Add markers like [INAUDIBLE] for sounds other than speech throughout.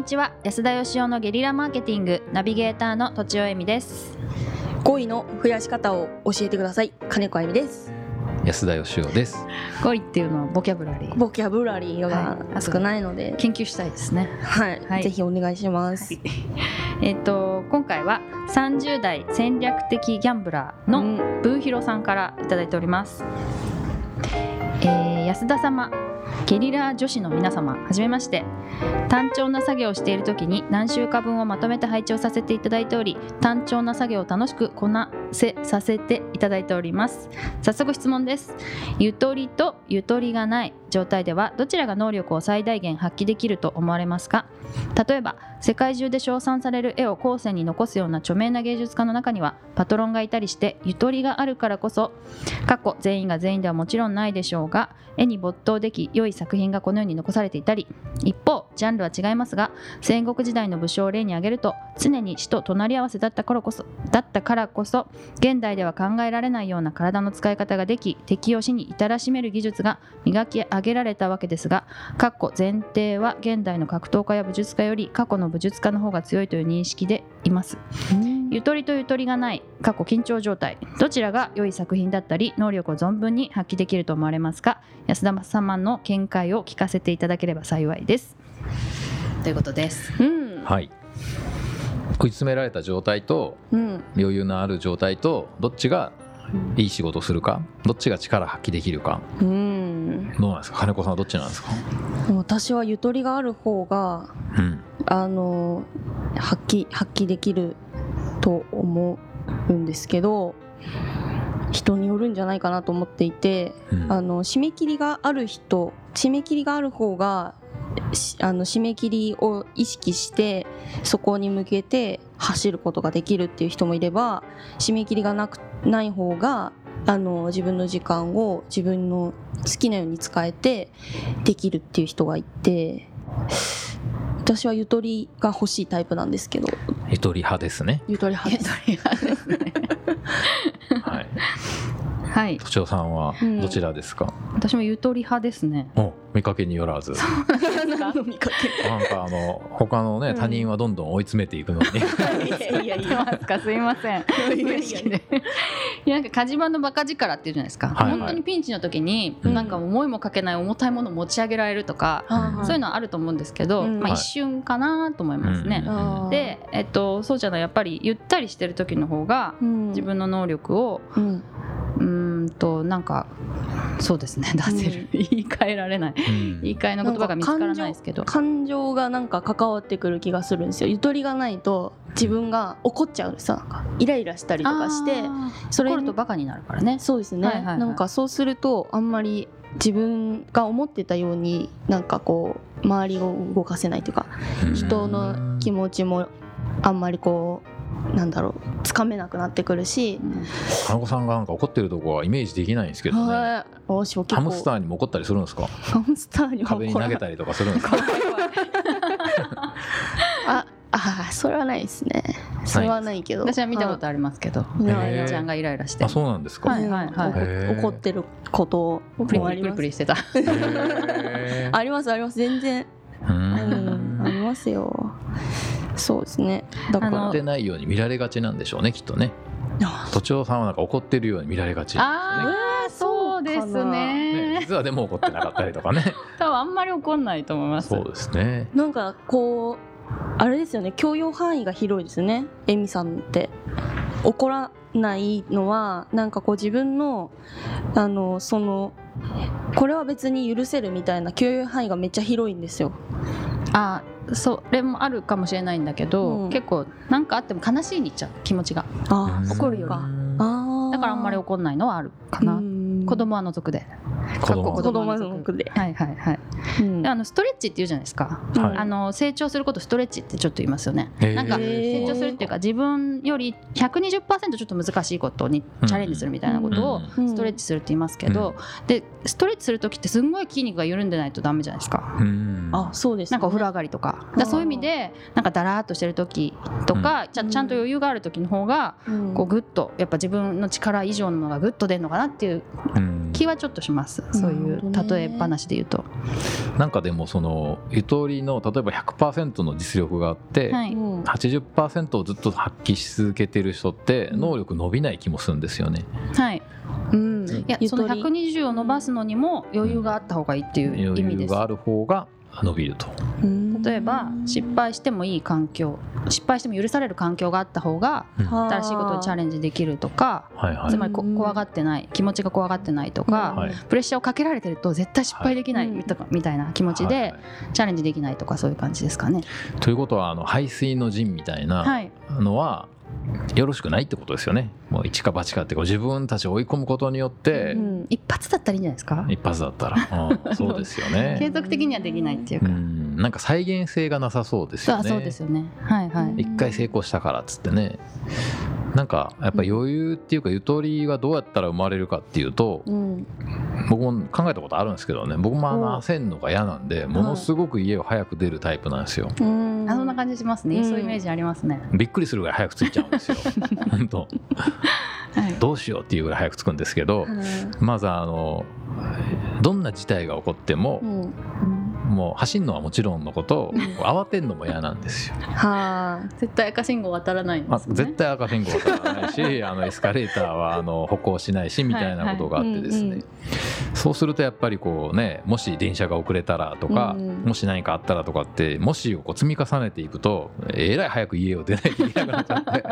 にちは。安田義雄のゲリラマーケティングナビゲーターのとちおえみです。語彙の増やし方を教えてください。金子あゆみです。安田義雄です。語彙っていうのはボキャブラリー。ボキャブラリーがはい。少ないので、研究したいですね。はい、はい。ぜひお願いします、[LAUGHS] えっ、と今回は30代戦略的ギャンブラーのうん。ブーヒロさんからいただいております、えー安田様ゲリラ女子の皆様はじめまして。単調な作業をしている時に何週か分をまとめて配置をさせていただいており単調な作業を楽しくこなせさせていただいております。早速質問です。ゆとりとゆとりがない状態ではどちらが能力を最大限発揮できると思われますか？例えば世界中で称賛される絵を後世に残すような著名な芸術家の中にはパトロンがいたりしてゆとりがあるからこそ過去全員が全員ではもちろんないでしょうが絵に没頭でき良い作品がこのように残されていたり一方ジャンルは違いますが戦国時代の武将を例に挙げると常に死と隣り合わせだったからこそだったからこそ現代では考えられないような体の使い方ができ敵を死に至らしめる技術が磨き上げられたわけですが過去前提は現代の格闘家や武術家より過去の武術家の方が強いという認識でいます。ゆとりとゆとりがない過去緊張状態どちらが良い作品だったり能力を存分に発揮できると思われますか安田様の見解を聞かせていただければ幸いです。ということです。うん。はい。追い詰められた状態とうん。余裕のある状態とどっちがいい仕事をするかどっちが力発揮できるか。うんどうなんですか？金子さんはどっちなんですか？私はゆとりがある方がうん。あの発揮発揮できると思うんですけど人によるんじゃないかなと思っていてうん。あの締め切りがある人締め切りがある方がしあの締め切りを意識してそこに向けて走ることができるっていう人もいれば締め切りがなくない方があの自分の時間を自分の好きなように使えてできるっていう人がいて私はゆとりが欲しいタイプなんですけど。ゆとり派ですね。ゆとり派です。[LAUGHS] はい。はい。都庁さんはどちらですか、私もゆとり派ですね。お見かけによらず。何の見かけ？なんかあの他のね、うん他人はどんどん追い詰めていくのに。いやいやますかすいません。無意識で。いやなんか火事場のバカ力っていうじゃないですか、本当にピンチの時に、うん。なんか思いもかけない重たいものを持ち上げられるとか、そういうのはあると思うんですけど、うん。まあ、はい。一瞬かなと思いますね。うんで、えっと、そうじゃないやっぱりゆったりしてる時の方が自自分の能力をうんとなんかそうですね。出せる、言い換えられない。うん。言い換えの言葉が見つからないですけど。感情がなんか関わってくる気がするんですよ。ゆとりがないと自分が怒っちゃうさ。なんかイライラしたりとかしてそれ怒るとバカになるからね。そうですね、はいはいはい。なんかそうするとあんまり自分が思ってたようになんかこう周りを動かせないというか人の気持ちもあんまりこうなんだろうつかめなくなってくるし。う、ん。金子さんがなんか怒ってるとこはイメージできないんですけどね。ハムスターにも怒ったりするんですか？ハムスターには壁に投げりたりとかするんですか？[LAUGHS] ああそれはないですね。それはないけど。私は見たことありますけど。い。やへー。おちゃんがイライラして。あそうなんですか、はいはいはい。怒ってることプリプリもあります。プリプリしてた。[LAUGHS] ありますあります。全然。ありますよそうですね。だから。怒ってないように見られがちなんでしょうねきっとね。都庁さんはなんか怒ってるように見られがちああそうですね。ね実はでも怒ってなかったりとかね。[LAUGHS] 多分あんまり怒んないと思います。そうですね。なんかこうあれですよね。許容範囲が広いですね。エミさんって。怒らないのはなんかこう自分のあのそのこれは別に許せるみたいな許容範囲がめっちゃ広いんですよ。あそれもあるかもしれないんだけど、うん。結構何かあっても悲しいにいっちゃう気持ちが。怒るよりああだからあんまり怒んないのはあるかな、子供は除くで子供子供の僕で、はいはいはい。うん。であのストレッチって言うじゃないですか、はい。あの成長することストレッチってちょっと言いますよね。なんか成長するっていうか自分より120%ちょっと難しいことにチャレンジするみたいなことをうん。ストレッチするって言いますけど、でストレッチする時ってすんごい筋肉が緩んでないとダメじゃないですか。うん。あそうです、ね、なんかお風呂上がりとか。だそういう意味でなんかだらーっとしてる時とか、ちゃちゃんと余裕がある時の方がうん。こうグッとやっぱ自分の力以上のものがグッと出るのかなっていううん気はちょっとします。そういう例え話で言うと、なんかでもそのゆとりの例えば100%の実力があって、はい。うん。80%をずっと発揮し続けてる人ってうん。能力伸びない気もするんですよね。はい、うん。いやそのゆとり120を伸ばすのにも余裕があった方がいいっていう意味です。余裕がある方が伸びると。うん例えば失敗してもいい環境失敗しても許される環境があった方が新しいことにチャレンジできるとかつまり怖がってない気持ちが怖がってないとか、はい。プレッシャーをかけられてると絶対失敗できないはい。みたいな気持ちでチャレンジできないとかそういう感じですかね。ということはあの排水の陣みたいなはい、のはよろしくないってことですよね。もう一か八かってこう自分たちを追い込むことによってうん。一発だったらいいんじゃないですか？一発だったら、うん。そうですよ継ね。[LAUGHS] 続的にはできないっていううか、んなんか再現性がなさそうですよね。そうそうですよね。はいはい、一回成功したからっつってね。なんかやっぱ余裕っていうかゆとりはどうやったら生まれるかっていうとうん。僕も考えたことあるんですけどね。僕もあうんの焦んのが嫌なんでものすごく家を早く出るタイプなんですよ。うん。あそんな感じしますね、うん。そういうイメージありますね、びっくりするぐらい早く着いちゃうんですよ。[LAUGHS] 本当。はい、どうしようっていうぐらい早く着くんですけどまずあのどんな事態が起こってもうんもう走るのはもちろんのこと慌てんのも嫌なんですよ。は絶対赤信号渡らないんまあ、ですね。絶対赤信号渡らないし [LAUGHS] あのエスカレーターはあの歩行しないしみたいなことがあってですね、そうするとやっぱりこうねもし電車が遅れたらとか、うん。もし何かあったらとかってもしをこう積み重ねていくとえらい早く家を出ないといけなくなっちゃって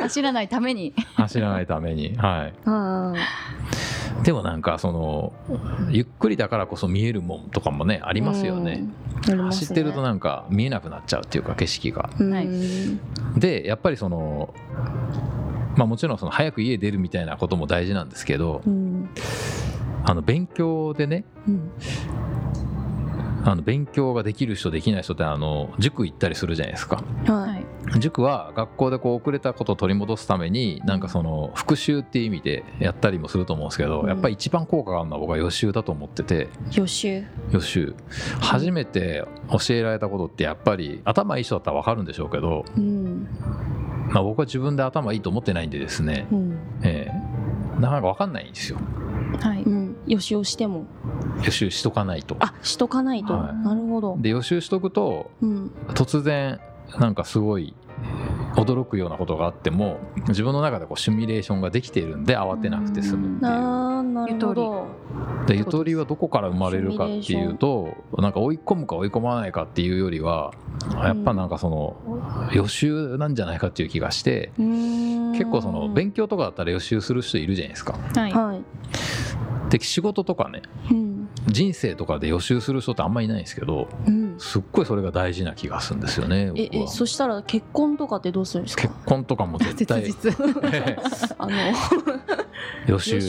走らないために。走らないために。はい。あ。はでもなんかそのゆっくりだからこそ見えるもんとかもねあありますよね、走ってるとなんか見えなくなっちゃうっていうか景色が。はい。でやっぱりそのまあもちろんその早く家出るみたいなことも大事なんですけどうん。あの勉強でねうん。あの勉強ができる人できない人ってあの塾行ったりするじゃないですか。ははいい塾は学校でこう遅れたことを取り戻すためになんかその復習っていう意味でやったりもすると思うんですけど、うん。やっぱり一番効果があるのは僕は予習だと思ってて。予習。予習。初めて教えられたことってやっぱり頭いい人だったら分かるんでしょうけど、うん。まあ、僕は自分で頭いいと思ってないんでですね、うん。ええ。なかなか分かんないんですよ。はい。うん。予習をしても。予習しとかないと。あしとかないと。はい。なるほど。で予習しとくとうん。突然なんかすごい驚くようなことがあっても自分の中でこうシミュレーションができているんで慌てなくて済むっていう。あーなるほど。でゆとりはどこから生まれるかっていうとなんか追い込むか追い込まないかっていうよりはやっぱなんかその予習なんじゃないかっていう気がして結構その勉強とかだったら予習する人いるじゃないですか。はい。はい。で仕事とかねうん。人生とかで予習する人ってあんまりいないんですけどうんすっごいそれが大事な気がするんですよねえ。えそしたら結婚とかってどうするんです結か婚とかも絶対。[LAUGHS] あの [LAUGHS] 予習。予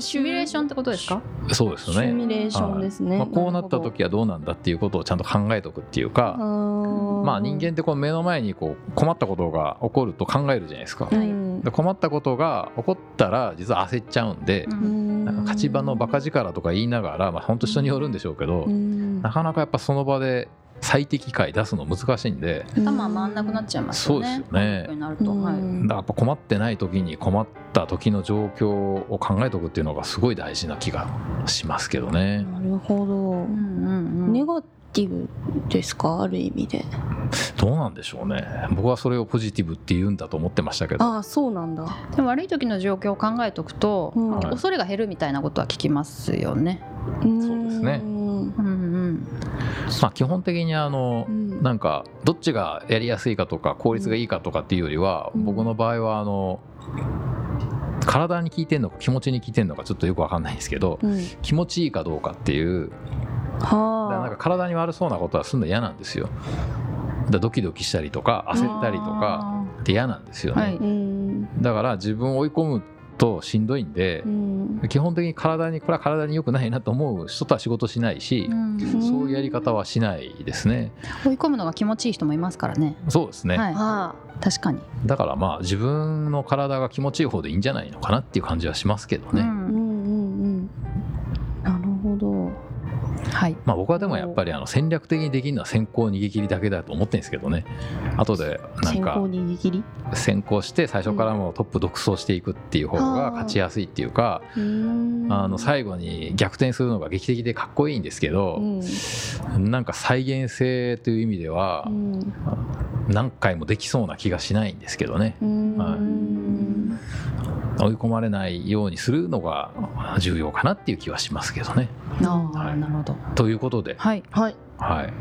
習シミュレーションってことですか？そうですよね。シミュレーションですね。まあ、こうなった時はどうなんだっていうことをちゃんと考えておくっていうか、ままあ人間ってこう目の前にこう困ったことが起こると考えるじゃないですか。はい。うんで困ったことが起こったら実は焦っちゃうんでなんか勝ち場のバカ力とか言いながら、まあ本当人によるんでしょうけど、うん。なかなかやっぱその場で最適解出すの難しいんで、頭回んなくなっちゃいますよね。そうですよね。はいだからやっぱ困ってない時に困った時の状況を考えておくっていうのがすごい大事な気がしますけどね。なるほどうん。うんうんネガティブですか？ある意味で。どうなんでしょうね。僕はそれをポジティブって言うんだと思ってましたけど。ああそうなんだ。でも悪い時の状況を考えておくと、うん。はい恐れが減るみたいなことは聞きますよね。そうですね。うんうんうん。まあ基本的にあのうん。なんかどっちがやりやすいかとか効率がいいかとかっていうよりは、うん。僕の場合はあの体に効いてんのか気持ちに効いてんのかちょっとよくわかんないんですけどうん。気持ちいいかどうかっていうだからなんかは体に悪そうなことはするの嫌なんですよ。だからドキドキしたりとか焦ったりとかって嫌なんですよね、はいだから自分を追い込むとしんどいんでう、ん基本的に体にこれは体に良くないなと思う人とは仕事しないしう、んそういうやり方はしないですね。追い込むのが気持ちいい人もいますからね。そうですね。はい、は確かに。だからまあ自分の体が気持ちいい方でいいんじゃないのかなっていう感じはしますけどね。うんはい。まあ、僕はでもやっぱりあの戦略的にできるのは先行逃げ切りだけだと思ってるんですけどね。後でなんか先行逃げ切り？先行して最初からもうトップ独走していくっていう方が勝ちやすいっていうか、あの最後に逆転するのが劇的でかっこいいんですけど、なんか再現性という意味では何回もできそうな気がしないんですけどね。追い込まれないようにするのが重要かなっていう気はしますけどね。ああ、なるほど。ということで、はい、はい、はい、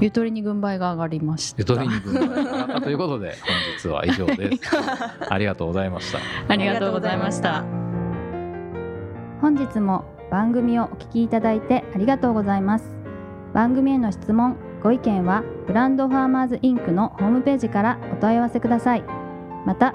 ゆとりに軍配が上がりました。ゆとりに軍配が上がったということで本日は以上です。[LAUGHS] ありがとうございました。ありがとうございました。本日も番組をお聞きいただいてありがとうございます番組への質問ご意見はブランドファーマーズインクのホームページからお問い合わせくださいまた